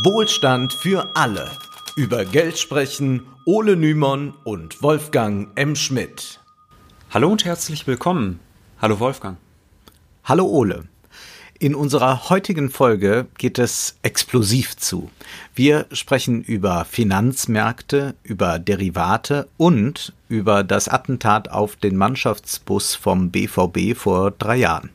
Wohlstand für alle. Über Geld sprechen Ole Nymon und Wolfgang M. Schmidt. Hallo und herzlich willkommen. Hallo Wolfgang. Hallo Ole. In unserer heutigen Folge geht es explosiv zu. Wir sprechen über Finanzmärkte, über Derivate und über das Attentat auf den Mannschaftsbus vom BVB vor drei Jahren.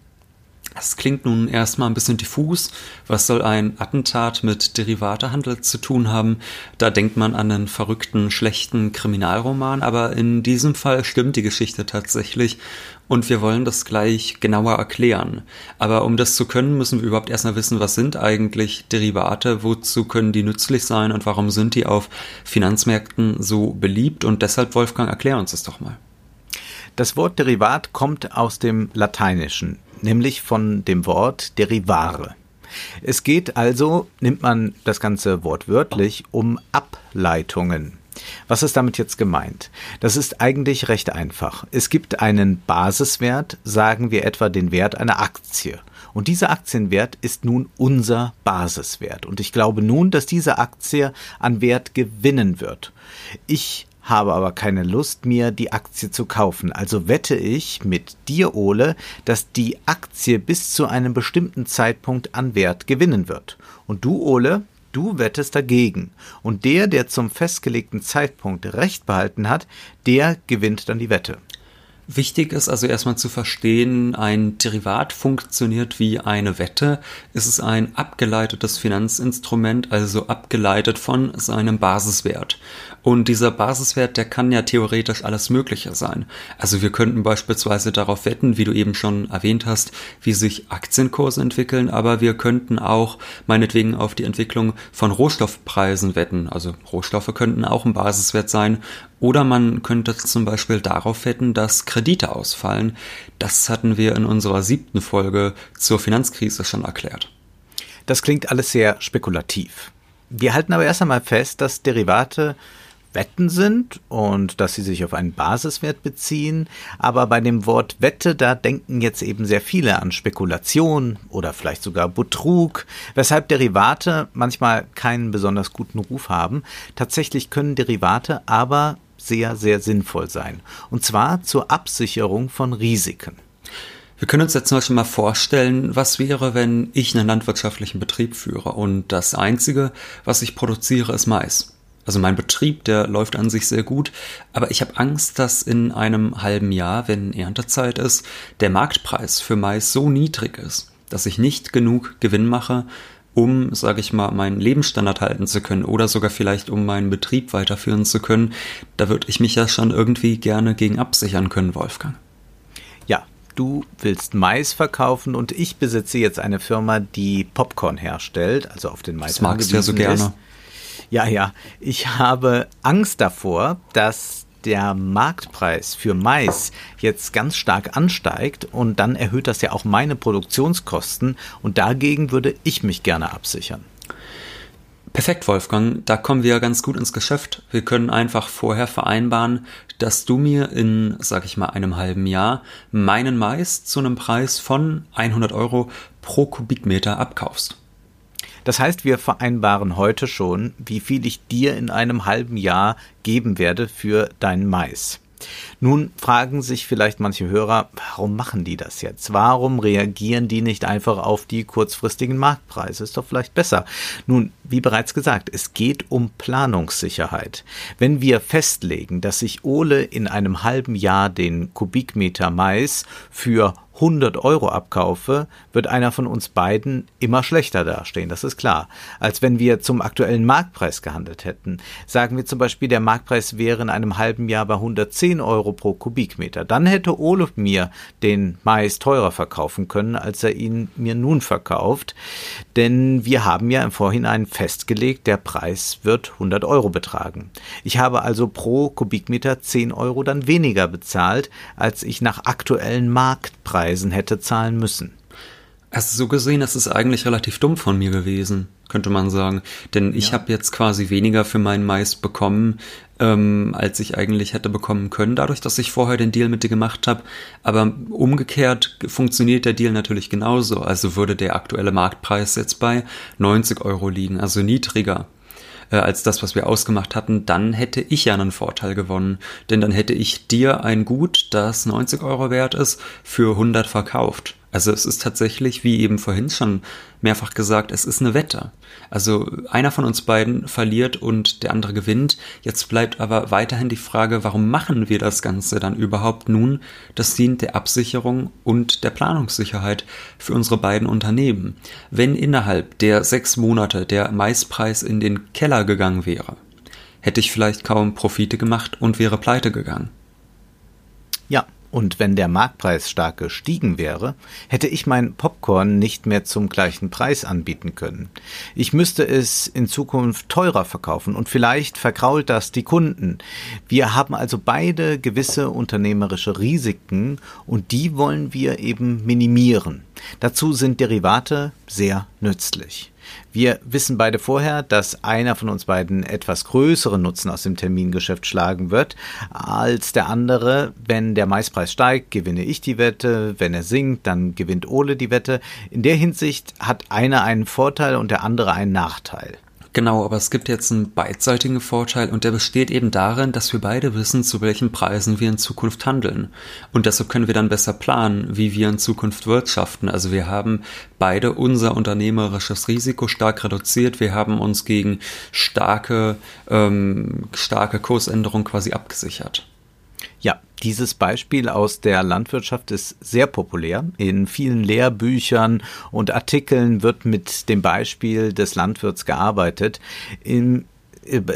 Das klingt nun erstmal ein bisschen diffus. Was soll ein Attentat mit Derivatehandel zu tun haben? Da denkt man an einen verrückten, schlechten Kriminalroman, aber in diesem Fall stimmt die Geschichte tatsächlich und wir wollen das gleich genauer erklären. Aber um das zu können, müssen wir überhaupt erstmal wissen, was sind eigentlich Derivate, wozu können die nützlich sein und warum sind die auf Finanzmärkten so beliebt und deshalb, Wolfgang, erklär uns das doch mal. Das Wort Derivat kommt aus dem Lateinischen nämlich von dem Wort derivare. Es geht also, nimmt man das ganze Wort wörtlich, um Ableitungen. Was ist damit jetzt gemeint? Das ist eigentlich recht einfach. Es gibt einen Basiswert, sagen wir etwa den Wert einer Aktie. Und dieser Aktienwert ist nun unser Basiswert. Und ich glaube nun, dass diese Aktie an Wert gewinnen wird. Ich habe aber keine Lust, mir die Aktie zu kaufen. Also wette ich mit dir, Ole, dass die Aktie bis zu einem bestimmten Zeitpunkt an Wert gewinnen wird. Und du, Ole, du wettest dagegen. Und der, der zum festgelegten Zeitpunkt Recht behalten hat, der gewinnt dann die Wette. Wichtig ist also erstmal zu verstehen, ein Derivat funktioniert wie eine Wette. Es ist ein abgeleitetes Finanzinstrument, also abgeleitet von seinem Basiswert. Und dieser Basiswert, der kann ja theoretisch alles Mögliche sein. Also wir könnten beispielsweise darauf wetten, wie du eben schon erwähnt hast, wie sich Aktienkurse entwickeln, aber wir könnten auch meinetwegen auf die Entwicklung von Rohstoffpreisen wetten. Also Rohstoffe könnten auch ein Basiswert sein. Oder man könnte zum Beispiel darauf wetten, dass Kredite ausfallen. Das hatten wir in unserer siebten Folge zur Finanzkrise schon erklärt. Das klingt alles sehr spekulativ. Wir halten aber erst einmal fest, dass Derivate Wetten sind und dass sie sich auf einen Basiswert beziehen. Aber bei dem Wort Wette, da denken jetzt eben sehr viele an Spekulation oder vielleicht sogar Betrug, weshalb Derivate manchmal keinen besonders guten Ruf haben. Tatsächlich können Derivate aber sehr, sehr sinnvoll sein. Und zwar zur Absicherung von Risiken. Wir können uns jetzt zum Beispiel mal vorstellen, was wäre, wenn ich einen landwirtschaftlichen Betrieb führe und das Einzige, was ich produziere, ist Mais. Also mein Betrieb, der läuft an sich sehr gut, aber ich habe Angst, dass in einem halben Jahr, wenn Erntezeit ist, der Marktpreis für Mais so niedrig ist, dass ich nicht genug Gewinn mache, um, sage ich mal, meinen Lebensstandard halten zu können oder sogar vielleicht um meinen Betrieb weiterführen zu können. Da würde ich mich ja schon irgendwie gerne gegen absichern können, Wolfgang. Ja, du willst Mais verkaufen und ich besitze jetzt eine Firma, die Popcorn herstellt, also auf den Mais. Das magst du ja so gerne. Ist. Ja, ja. Ich habe Angst davor, dass der Marktpreis für Mais jetzt ganz stark ansteigt und dann erhöht das ja auch meine Produktionskosten und dagegen würde ich mich gerne absichern. Perfekt, Wolfgang. Da kommen wir ganz gut ins Geschäft. Wir können einfach vorher vereinbaren, dass du mir in, sag ich mal, einem halben Jahr meinen Mais zu einem Preis von 100 Euro pro Kubikmeter abkaufst. Das heißt, wir vereinbaren heute schon, wie viel ich dir in einem halben Jahr geben werde für deinen Mais. Nun fragen sich vielleicht manche Hörer, warum machen die das jetzt? Warum reagieren die nicht einfach auf die kurzfristigen Marktpreise? Ist doch vielleicht besser. Nun, wie bereits gesagt, es geht um Planungssicherheit. Wenn wir festlegen, dass ich Ole in einem halben Jahr den Kubikmeter Mais für 100 Euro abkaufe, wird einer von uns beiden immer schlechter dastehen, das ist klar, als wenn wir zum aktuellen Marktpreis gehandelt hätten. Sagen wir zum Beispiel, der Marktpreis wäre in einem halben Jahr bei 110 Euro pro Kubikmeter. Dann hätte Olaf mir den Mais teurer verkaufen können, als er ihn mir nun verkauft. Denn wir haben ja im Vorhinein festgelegt, der Preis wird 100 Euro betragen. Ich habe also pro Kubikmeter 10 Euro dann weniger bezahlt, als ich nach aktuellen Marktpreisen Preisen hätte zahlen müssen. Also so gesehen, das ist eigentlich relativ dumm von mir gewesen, könnte man sagen. Denn ich ja. habe jetzt quasi weniger für meinen Mais bekommen, ähm, als ich eigentlich hätte bekommen können, dadurch, dass ich vorher den Deal mit dir gemacht habe. Aber umgekehrt funktioniert der Deal natürlich genauso. Also würde der aktuelle Marktpreis jetzt bei 90 Euro liegen, also niedriger äh, als das, was wir ausgemacht hatten, dann hätte ich ja einen Vorteil gewonnen. Denn dann hätte ich dir ein Gut, das 90 Euro wert ist, für 100 verkauft. Also es ist tatsächlich, wie eben vorhin schon mehrfach gesagt, es ist eine Wette. Also einer von uns beiden verliert und der andere gewinnt. Jetzt bleibt aber weiterhin die Frage, warum machen wir das Ganze dann überhaupt nun? Das dient der Absicherung und der Planungssicherheit für unsere beiden Unternehmen. Wenn innerhalb der sechs Monate der Maispreis in den Keller gegangen wäre, hätte ich vielleicht kaum Profite gemacht und wäre pleite gegangen. Und wenn der Marktpreis stark gestiegen wäre, hätte ich mein Popcorn nicht mehr zum gleichen Preis anbieten können. Ich müsste es in Zukunft teurer verkaufen und vielleicht verkrault das die Kunden. Wir haben also beide gewisse unternehmerische Risiken und die wollen wir eben minimieren. Dazu sind Derivate sehr nützlich. Wir wissen beide vorher, dass einer von uns beiden etwas größeren Nutzen aus dem Termingeschäft schlagen wird als der andere. Wenn der Maispreis steigt, gewinne ich die Wette. Wenn er sinkt, dann gewinnt Ole die Wette. In der Hinsicht hat einer einen Vorteil und der andere einen Nachteil. Genau, aber es gibt jetzt einen beidseitigen Vorteil und der besteht eben darin, dass wir beide wissen, zu welchen Preisen wir in Zukunft handeln. Und deshalb können wir dann besser planen, wie wir in Zukunft wirtschaften. Also wir haben beide unser unternehmerisches Risiko stark reduziert. Wir haben uns gegen starke, ähm, starke Kursänderungen quasi abgesichert. Ja, dieses Beispiel aus der Landwirtschaft ist sehr populär. In vielen Lehrbüchern und Artikeln wird mit dem Beispiel des Landwirts gearbeitet. Im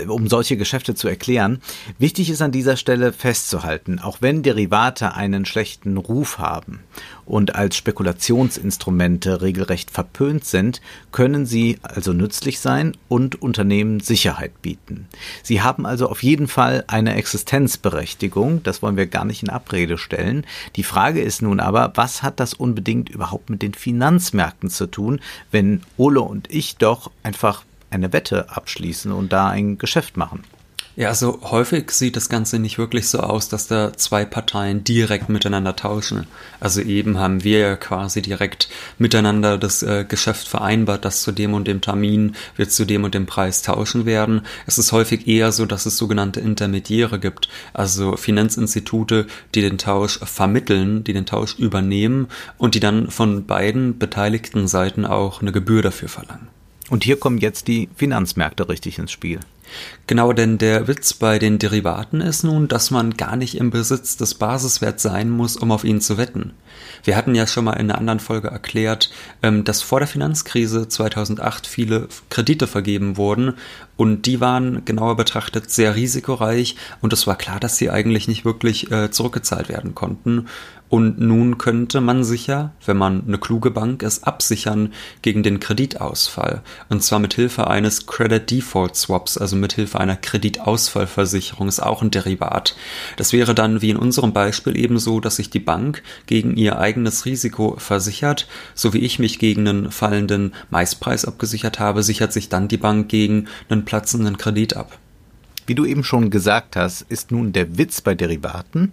um solche Geschäfte zu erklären. Wichtig ist an dieser Stelle festzuhalten, auch wenn Derivate einen schlechten Ruf haben und als Spekulationsinstrumente regelrecht verpönt sind, können sie also nützlich sein und Unternehmen Sicherheit bieten. Sie haben also auf jeden Fall eine Existenzberechtigung, das wollen wir gar nicht in Abrede stellen. Die Frage ist nun aber, was hat das unbedingt überhaupt mit den Finanzmärkten zu tun, wenn Ole und ich doch einfach eine Wette abschließen und da ein Geschäft machen. Ja, also häufig sieht das Ganze nicht wirklich so aus, dass da zwei Parteien direkt miteinander tauschen. Also eben haben wir ja quasi direkt miteinander das äh, Geschäft vereinbart, dass zu dem und dem Termin wir zu dem und dem Preis tauschen werden. Es ist häufig eher so, dass es sogenannte Intermediäre gibt, also Finanzinstitute, die den Tausch vermitteln, die den Tausch übernehmen und die dann von beiden beteiligten Seiten auch eine Gebühr dafür verlangen. Und hier kommen jetzt die Finanzmärkte richtig ins Spiel. Genau, denn der Witz bei den Derivaten ist nun, dass man gar nicht im Besitz des Basiswerts sein muss, um auf ihn zu wetten. Wir hatten ja schon mal in einer anderen Folge erklärt, ähm, dass vor der Finanzkrise 2008 viele Kredite vergeben wurden und die waren genauer betrachtet sehr risikoreich und es war klar, dass sie eigentlich nicht wirklich äh, zurückgezahlt werden konnten. Und nun könnte man sich ja, wenn man eine kluge Bank ist, absichern gegen den Kreditausfall. Und zwar mit Hilfe eines Credit Default Swaps, also mit Hilfe einer Kreditausfallversicherung, ist auch ein Derivat. Das wäre dann wie in unserem Beispiel ebenso, dass sich die Bank gegen ihr eigenes Risiko versichert, so wie ich mich gegen einen fallenden Maispreis abgesichert habe, sichert sich dann die Bank gegen einen platzenden Kredit ab. Wie du eben schon gesagt hast, ist nun der Witz bei Derivaten,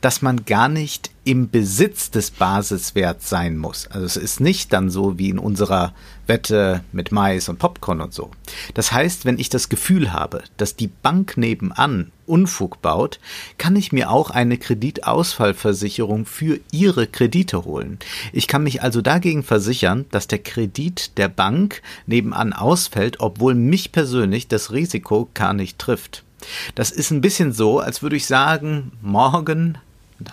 dass man gar nicht im Besitz des Basiswerts sein muss. Also es ist nicht dann so wie in unserer Wette mit Mais und Popcorn und so. Das heißt, wenn ich das Gefühl habe, dass die Bank nebenan Unfug baut, kann ich mir auch eine Kreditausfallversicherung für ihre Kredite holen. Ich kann mich also dagegen versichern, dass der Kredit der Bank nebenan ausfällt, obwohl mich persönlich das Risiko gar nicht trifft. Das ist ein bisschen so, als würde ich sagen, morgen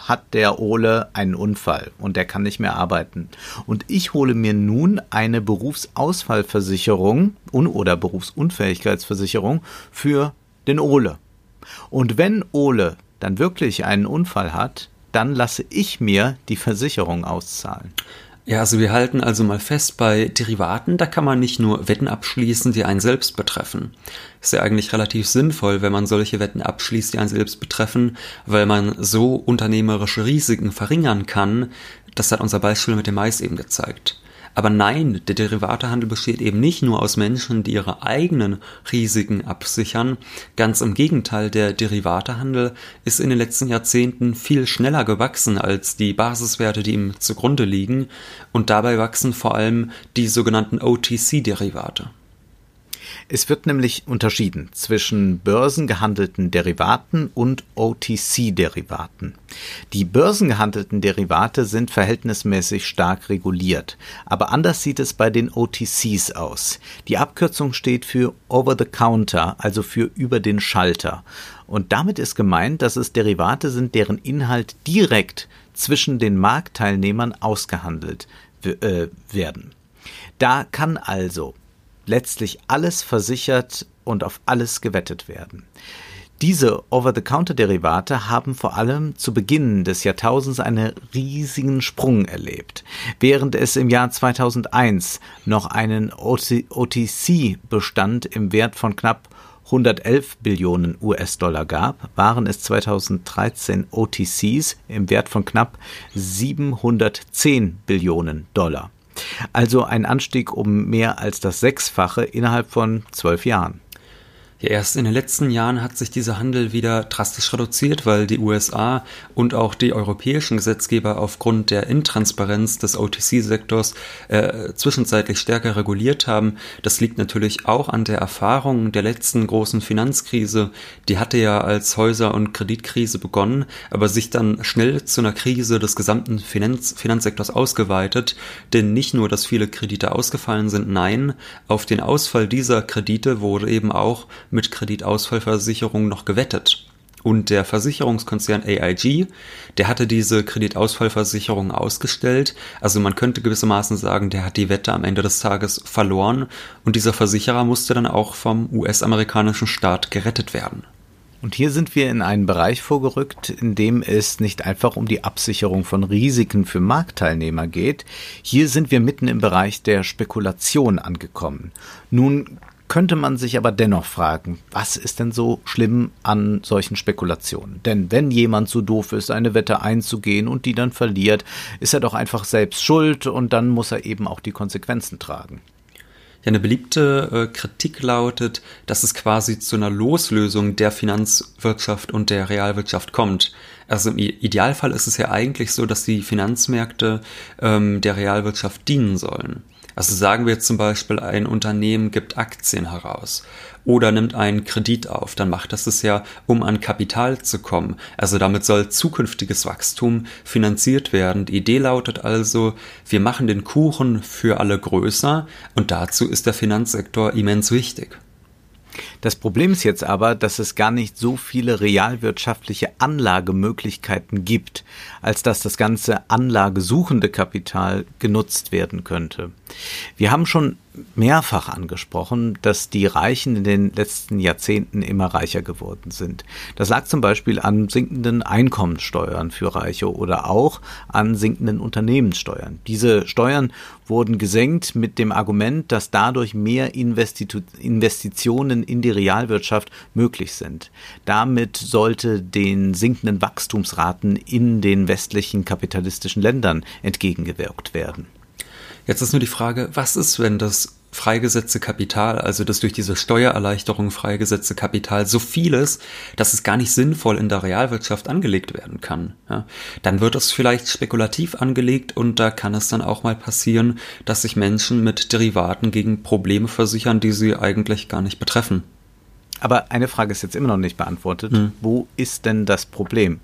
hat der Ole einen Unfall und der kann nicht mehr arbeiten. Und ich hole mir nun eine Berufsausfallversicherung oder Berufsunfähigkeitsversicherung für den Ole. Und wenn Ole dann wirklich einen Unfall hat, dann lasse ich mir die Versicherung auszahlen. Ja, also wir halten also mal fest, bei Derivaten, da kann man nicht nur Wetten abschließen, die einen selbst betreffen. Ist ja eigentlich relativ sinnvoll, wenn man solche Wetten abschließt, die einen selbst betreffen, weil man so unternehmerische Risiken verringern kann. Das hat unser Beispiel mit dem Mais eben gezeigt. Aber nein, der Derivatehandel besteht eben nicht nur aus Menschen, die ihre eigenen Risiken absichern. Ganz im Gegenteil, der Derivatehandel ist in den letzten Jahrzehnten viel schneller gewachsen als die Basiswerte, die ihm zugrunde liegen. Und dabei wachsen vor allem die sogenannten OTC-Derivate. Es wird nämlich unterschieden zwischen börsengehandelten Derivaten und OTC-Derivaten. Die börsengehandelten Derivate sind verhältnismäßig stark reguliert, aber anders sieht es bei den OTCs aus. Die Abkürzung steht für Over the Counter, also für über den Schalter. Und damit ist gemeint, dass es Derivate sind, deren Inhalt direkt zwischen den Marktteilnehmern ausgehandelt äh, werden. Da kann also letztlich alles versichert und auf alles gewettet werden. Diese Over-the-Counter-Derivate haben vor allem zu Beginn des Jahrtausends einen riesigen Sprung erlebt. Während es im Jahr 2001 noch einen OTC-Bestand im Wert von knapp 111 Billionen US-Dollar gab, waren es 2013 OTCs im Wert von knapp 710 Billionen Dollar. Also ein Anstieg um mehr als das Sechsfache innerhalb von zwölf Jahren. Ja, erst in den letzten Jahren hat sich dieser Handel wieder drastisch reduziert, weil die USA und auch die europäischen Gesetzgeber aufgrund der Intransparenz des OTC-Sektors äh, zwischenzeitlich stärker reguliert haben. Das liegt natürlich auch an der Erfahrung der letzten großen Finanzkrise. Die hatte ja als Häuser- und Kreditkrise begonnen, aber sich dann schnell zu einer Krise des gesamten Finanz Finanzsektors ausgeweitet. Denn nicht nur, dass viele Kredite ausgefallen sind, nein, auf den Ausfall dieser Kredite wurde eben auch mit Kreditausfallversicherungen noch gewettet. Und der Versicherungskonzern AIG, der hatte diese Kreditausfallversicherung ausgestellt. Also man könnte gewissermaßen sagen, der hat die Wette am Ende des Tages verloren und dieser Versicherer musste dann auch vom US-amerikanischen Staat gerettet werden. Und hier sind wir in einen Bereich vorgerückt, in dem es nicht einfach um die Absicherung von Risiken für Marktteilnehmer geht. Hier sind wir mitten im Bereich der Spekulation angekommen. Nun könnte man sich aber dennoch fragen, was ist denn so schlimm an solchen Spekulationen? Denn wenn jemand so doof ist, eine Wette einzugehen und die dann verliert, ist er doch einfach selbst schuld und dann muss er eben auch die Konsequenzen tragen. Ja, eine beliebte äh, Kritik lautet, dass es quasi zu einer Loslösung der Finanzwirtschaft und der Realwirtschaft kommt. Also im Idealfall ist es ja eigentlich so, dass die Finanzmärkte ähm, der Realwirtschaft dienen sollen. Also sagen wir zum Beispiel, ein Unternehmen gibt Aktien heraus oder nimmt einen Kredit auf, dann macht das es ja, um an Kapital zu kommen. Also damit soll zukünftiges Wachstum finanziert werden. Die Idee lautet also, wir machen den Kuchen für alle größer und dazu ist der Finanzsektor immens wichtig. Das Problem ist jetzt aber, dass es gar nicht so viele realwirtschaftliche Anlagemöglichkeiten gibt, als dass das ganze anlagesuchende Kapital genutzt werden könnte. Wir haben schon mehrfach angesprochen, dass die Reichen in den letzten Jahrzehnten immer reicher geworden sind. Das lag zum Beispiel an sinkenden Einkommenssteuern für Reiche oder auch an sinkenden Unternehmenssteuern. Diese Steuern wurden gesenkt mit dem Argument, dass dadurch mehr Investitu Investitionen in die Realwirtschaft möglich sind. Damit sollte den sinkenden Wachstumsraten in den westlichen kapitalistischen Ländern entgegengewirkt werden. Jetzt ist nur die Frage, was ist, wenn das freigesetzte Kapital, also das durch diese Steuererleichterung freigesetzte Kapital so viel ist, dass es gar nicht sinnvoll in der Realwirtschaft angelegt werden kann. Ja, dann wird es vielleicht spekulativ angelegt und da kann es dann auch mal passieren, dass sich Menschen mit Derivaten gegen Probleme versichern, die sie eigentlich gar nicht betreffen. Aber eine Frage ist jetzt immer noch nicht beantwortet. Hm. Wo ist denn das Problem?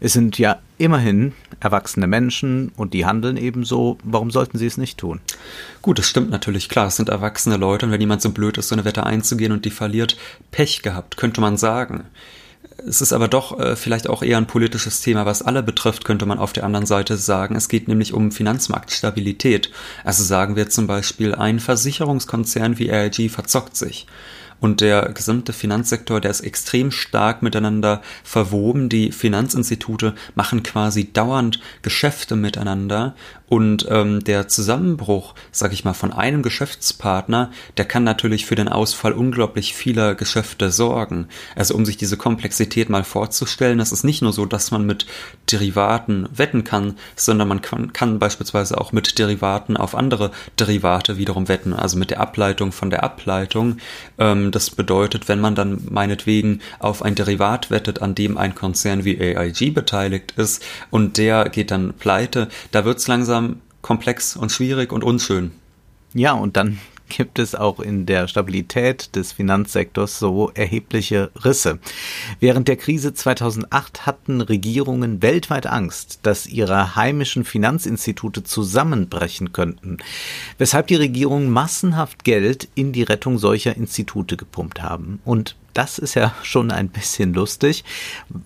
Es sind ja immerhin erwachsene Menschen und die handeln ebenso. Warum sollten sie es nicht tun? Gut, das stimmt natürlich. Klar, es sind erwachsene Leute und wenn jemand so blöd ist, so eine Wette einzugehen und die verliert, Pech gehabt, könnte man sagen. Es ist aber doch äh, vielleicht auch eher ein politisches Thema, was alle betrifft, könnte man auf der anderen Seite sagen. Es geht nämlich um Finanzmarktstabilität. Also sagen wir zum Beispiel, ein Versicherungskonzern wie AIG verzockt sich und der gesamte Finanzsektor, der ist extrem stark miteinander verwoben. Die Finanzinstitute machen quasi dauernd Geschäfte miteinander und ähm, der Zusammenbruch, sag ich mal, von einem Geschäftspartner, der kann natürlich für den Ausfall unglaublich vieler Geschäfte sorgen. Also um sich diese Komplexität mal vorzustellen, es ist nicht nur so, dass man mit Derivaten wetten kann, sondern man kann, kann beispielsweise auch mit Derivaten auf andere Derivate wiederum wetten, also mit der Ableitung von der Ableitung. Ähm, das bedeutet, wenn man dann meinetwegen auf ein Derivat wettet, an dem ein Konzern wie AIG beteiligt ist und der geht dann pleite, da wird's langsam langsam komplex und schwierig und unschön. Ja, und dann gibt es auch in der Stabilität des Finanzsektors so erhebliche Risse. Während der Krise 2008 hatten Regierungen weltweit Angst, dass ihre heimischen Finanzinstitute zusammenbrechen könnten, weshalb die Regierungen massenhaft Geld in die Rettung solcher Institute gepumpt haben. Und das ist ja schon ein bisschen lustig,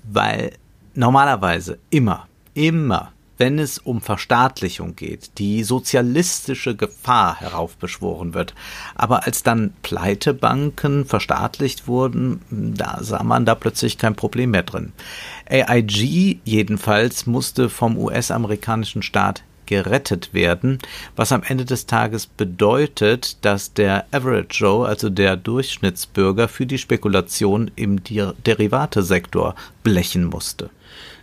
weil normalerweise immer, immer wenn es um Verstaatlichung geht, die sozialistische Gefahr heraufbeschworen wird. Aber als dann Pleitebanken verstaatlicht wurden, da sah man da plötzlich kein Problem mehr drin. AIG jedenfalls musste vom US-amerikanischen Staat gerettet werden, was am Ende des Tages bedeutet, dass der Average Joe, also der Durchschnittsbürger, für die Spekulation im Derivatesektor blechen musste.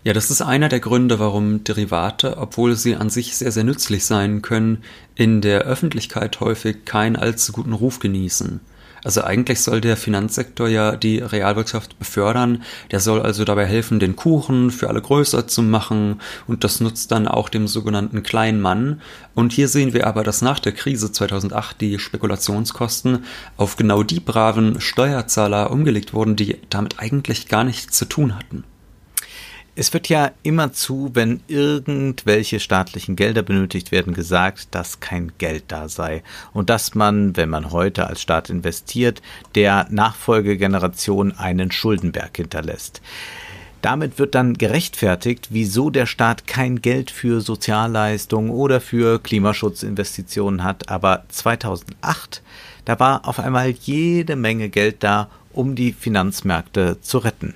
Ja, das ist einer der Gründe, warum Derivate, obwohl sie an sich sehr, sehr nützlich sein können, in der Öffentlichkeit häufig keinen allzu guten Ruf genießen. Also eigentlich soll der Finanzsektor ja die Realwirtschaft befördern, der soll also dabei helfen, den Kuchen für alle größer zu machen und das nutzt dann auch dem sogenannten kleinen Mann. Und hier sehen wir aber, dass nach der Krise 2008 die Spekulationskosten auf genau die braven Steuerzahler umgelegt wurden, die damit eigentlich gar nichts zu tun hatten. Es wird ja immer zu, wenn irgendwelche staatlichen Gelder benötigt werden, gesagt, dass kein Geld da sei und dass man, wenn man heute als Staat investiert, der Nachfolgegeneration einen Schuldenberg hinterlässt. Damit wird dann gerechtfertigt, wieso der Staat kein Geld für Sozialleistungen oder für Klimaschutzinvestitionen hat. Aber 2008, da war auf einmal jede Menge Geld da, um die Finanzmärkte zu retten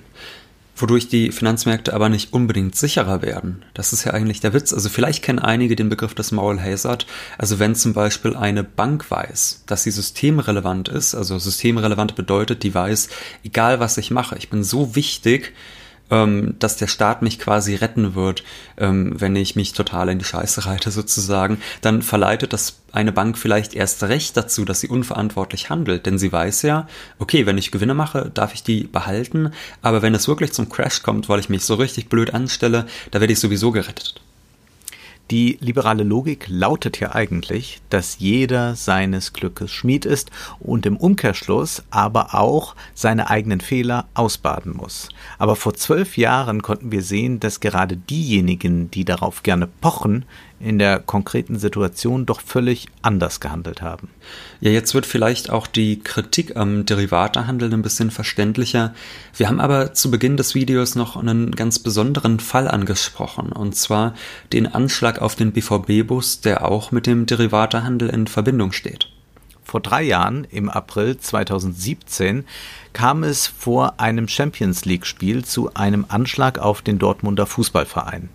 wodurch die Finanzmärkte aber nicht unbedingt sicherer werden. Das ist ja eigentlich der Witz. Also vielleicht kennen einige den Begriff des Moral Hazard. Also wenn zum Beispiel eine Bank weiß, dass sie systemrelevant ist, also systemrelevant bedeutet, die weiß, egal was ich mache, ich bin so wichtig, ähm, dass der Staat mich quasi retten wird, ähm, wenn ich mich total in die Scheiße reite sozusagen, dann verleitet das eine Bank vielleicht erst recht dazu, dass sie unverantwortlich handelt, denn sie weiß ja, okay, wenn ich Gewinne mache, darf ich die behalten, aber wenn es wirklich zum Crash kommt, weil ich mich so richtig blöd anstelle, da werde ich sowieso gerettet. Die liberale Logik lautet ja eigentlich, dass jeder seines Glückes Schmied ist und im Umkehrschluss aber auch seine eigenen Fehler ausbaden muss. Aber vor zwölf Jahren konnten wir sehen, dass gerade diejenigen, die darauf gerne pochen, in der konkreten Situation doch völlig anders gehandelt haben. Ja, jetzt wird vielleicht auch die Kritik am Derivatehandel ein bisschen verständlicher. Wir haben aber zu Beginn des Videos noch einen ganz besonderen Fall angesprochen, und zwar den Anschlag auf den BVB-Bus, der auch mit dem Derivatehandel in Verbindung steht. Vor drei Jahren, im April 2017, kam es vor einem Champions League-Spiel zu einem Anschlag auf den Dortmunder Fußballverein.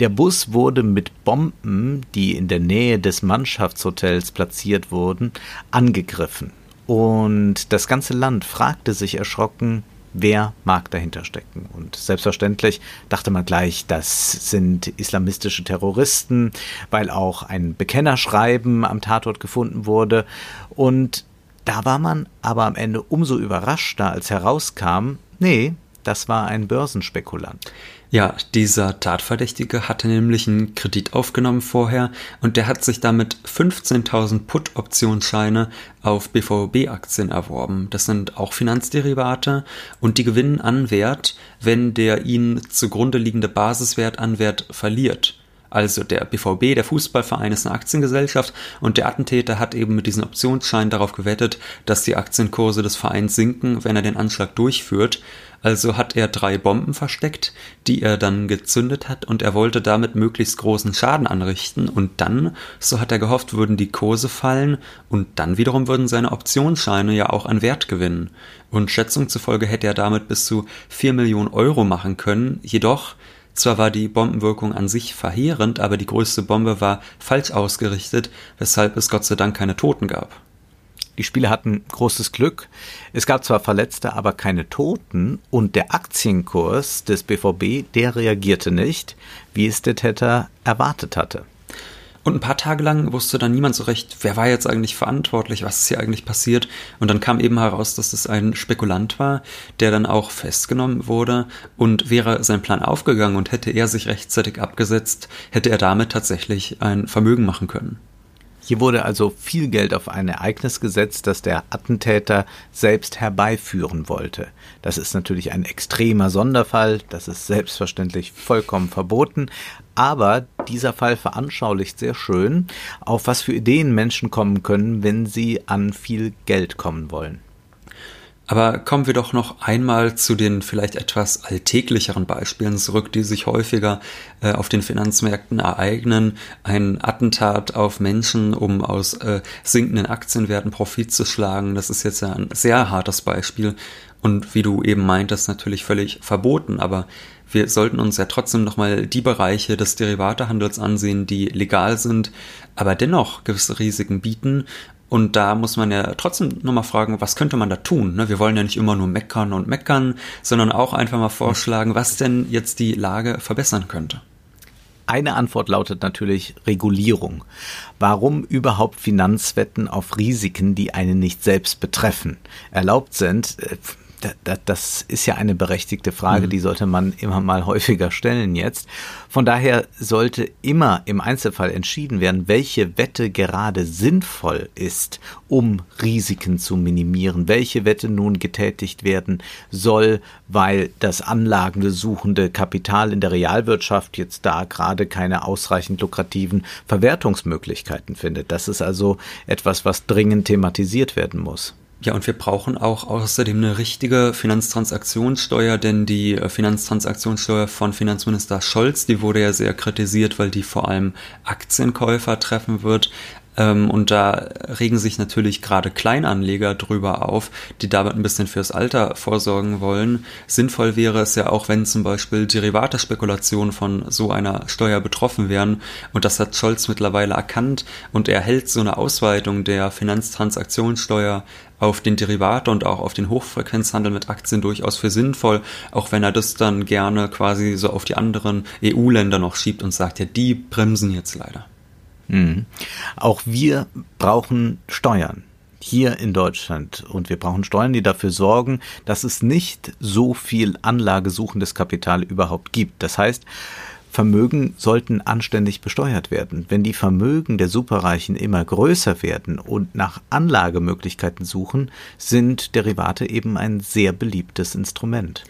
Der Bus wurde mit Bomben, die in der Nähe des Mannschaftshotels platziert wurden, angegriffen. Und das ganze Land fragte sich erschrocken, wer mag dahinter stecken. Und selbstverständlich dachte man gleich, das sind islamistische Terroristen, weil auch ein Bekennerschreiben am Tatort gefunden wurde. Und da war man aber am Ende umso überraschter, als herauskam, nee, das war ein Börsenspekulant. Ja, dieser Tatverdächtige hatte nämlich einen Kredit aufgenommen vorher und der hat sich damit 15.000 Put-Optionsscheine auf BVB-Aktien erworben. Das sind auch Finanzderivate und die gewinnen an Wert, wenn der ihnen zugrunde liegende Basiswert an Wert verliert. Also der BVB, der Fußballverein, ist eine Aktiengesellschaft und der Attentäter hat eben mit diesem Optionsschein darauf gewettet, dass die Aktienkurse des Vereins sinken, wenn er den Anschlag durchführt. Also hat er drei Bomben versteckt, die er dann gezündet hat und er wollte damit möglichst großen Schaden anrichten und dann, so hat er gehofft, würden die Kurse fallen und dann wiederum würden seine Optionsscheine ja auch an Wert gewinnen. Und Schätzung zufolge hätte er damit bis zu vier Millionen Euro machen können, jedoch zwar war die Bombenwirkung an sich verheerend, aber die größte Bombe war falsch ausgerichtet, weshalb es Gott sei Dank keine Toten gab. Die Spieler hatten großes Glück. Es gab zwar Verletzte, aber keine Toten und der Aktienkurs des BVB, der reagierte nicht, wie es der Täter erwartet hatte. Und ein paar Tage lang wusste dann niemand so recht, wer war jetzt eigentlich verantwortlich, was ist hier eigentlich passiert. Und dann kam eben heraus, dass es ein Spekulant war, der dann auch festgenommen wurde. Und wäre sein Plan aufgegangen und hätte er sich rechtzeitig abgesetzt, hätte er damit tatsächlich ein Vermögen machen können. Hier wurde also viel Geld auf ein Ereignis gesetzt, das der Attentäter selbst herbeiführen wollte. Das ist natürlich ein extremer Sonderfall, das ist selbstverständlich vollkommen verboten, aber dieser Fall veranschaulicht sehr schön, auf was für Ideen Menschen kommen können, wenn sie an viel Geld kommen wollen. Aber kommen wir doch noch einmal zu den vielleicht etwas alltäglicheren Beispielen zurück, die sich häufiger äh, auf den Finanzmärkten ereignen. Ein Attentat auf Menschen, um aus äh, sinkenden Aktienwerten Profit zu schlagen. Das ist jetzt ja ein sehr hartes Beispiel und wie du eben meintest, natürlich völlig verboten. Aber wir sollten uns ja trotzdem nochmal die Bereiche des Derivatehandels ansehen, die legal sind, aber dennoch gewisse Risiken bieten und da muss man ja trotzdem nochmal fragen, was könnte man da tun? Ne? Wir wollen ja nicht immer nur meckern und meckern, sondern auch einfach mal vorschlagen, was denn jetzt die Lage verbessern könnte. Eine Antwort lautet natürlich Regulierung. Warum überhaupt Finanzwetten auf Risiken, die einen nicht selbst betreffen, erlaubt sind? Das ist ja eine berechtigte Frage, mhm. die sollte man immer mal häufiger stellen jetzt. Von daher sollte immer im Einzelfall entschieden werden, welche Wette gerade sinnvoll ist, um Risiken zu minimieren, welche Wette nun getätigt werden soll, weil das anlagensuchende Kapital in der Realwirtschaft jetzt da gerade keine ausreichend lukrativen Verwertungsmöglichkeiten findet. Das ist also etwas, was dringend thematisiert werden muss. Ja, und wir brauchen auch außerdem eine richtige Finanztransaktionssteuer, denn die äh, Finanztransaktionssteuer von Finanzminister Scholz, die wurde ja sehr kritisiert, weil die vor allem Aktienkäufer treffen wird. Ähm, und da regen sich natürlich gerade Kleinanleger drüber auf, die damit ein bisschen fürs Alter vorsorgen wollen. Sinnvoll wäre es ja auch, wenn zum Beispiel Derivatespekulationen von so einer Steuer betroffen wären. Und das hat Scholz mittlerweile erkannt und er hält so eine Ausweitung der Finanztransaktionssteuer auf den Derivate und auch auf den Hochfrequenzhandel mit Aktien durchaus für sinnvoll, auch wenn er das dann gerne quasi so auf die anderen EU-Länder noch schiebt und sagt, ja, die bremsen jetzt leider. Mhm. Auch wir brauchen Steuern hier in Deutschland und wir brauchen Steuern, die dafür sorgen, dass es nicht so viel anlagesuchendes Kapital überhaupt gibt. Das heißt, Vermögen sollten anständig besteuert werden. Wenn die Vermögen der Superreichen immer größer werden und nach Anlagemöglichkeiten suchen, sind Derivate eben ein sehr beliebtes Instrument.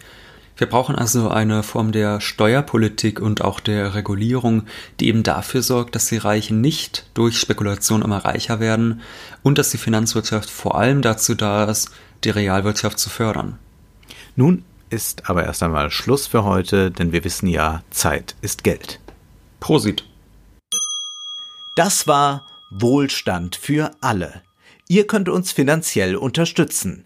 Wir brauchen also eine Form der Steuerpolitik und auch der Regulierung, die eben dafür sorgt, dass die Reichen nicht durch Spekulation immer reicher werden und dass die Finanzwirtschaft vor allem dazu da ist, die Realwirtschaft zu fördern. Nun ist aber erst einmal Schluss für heute, denn wir wissen ja, Zeit ist Geld. Prosit. Das war Wohlstand für alle. Ihr könnt uns finanziell unterstützen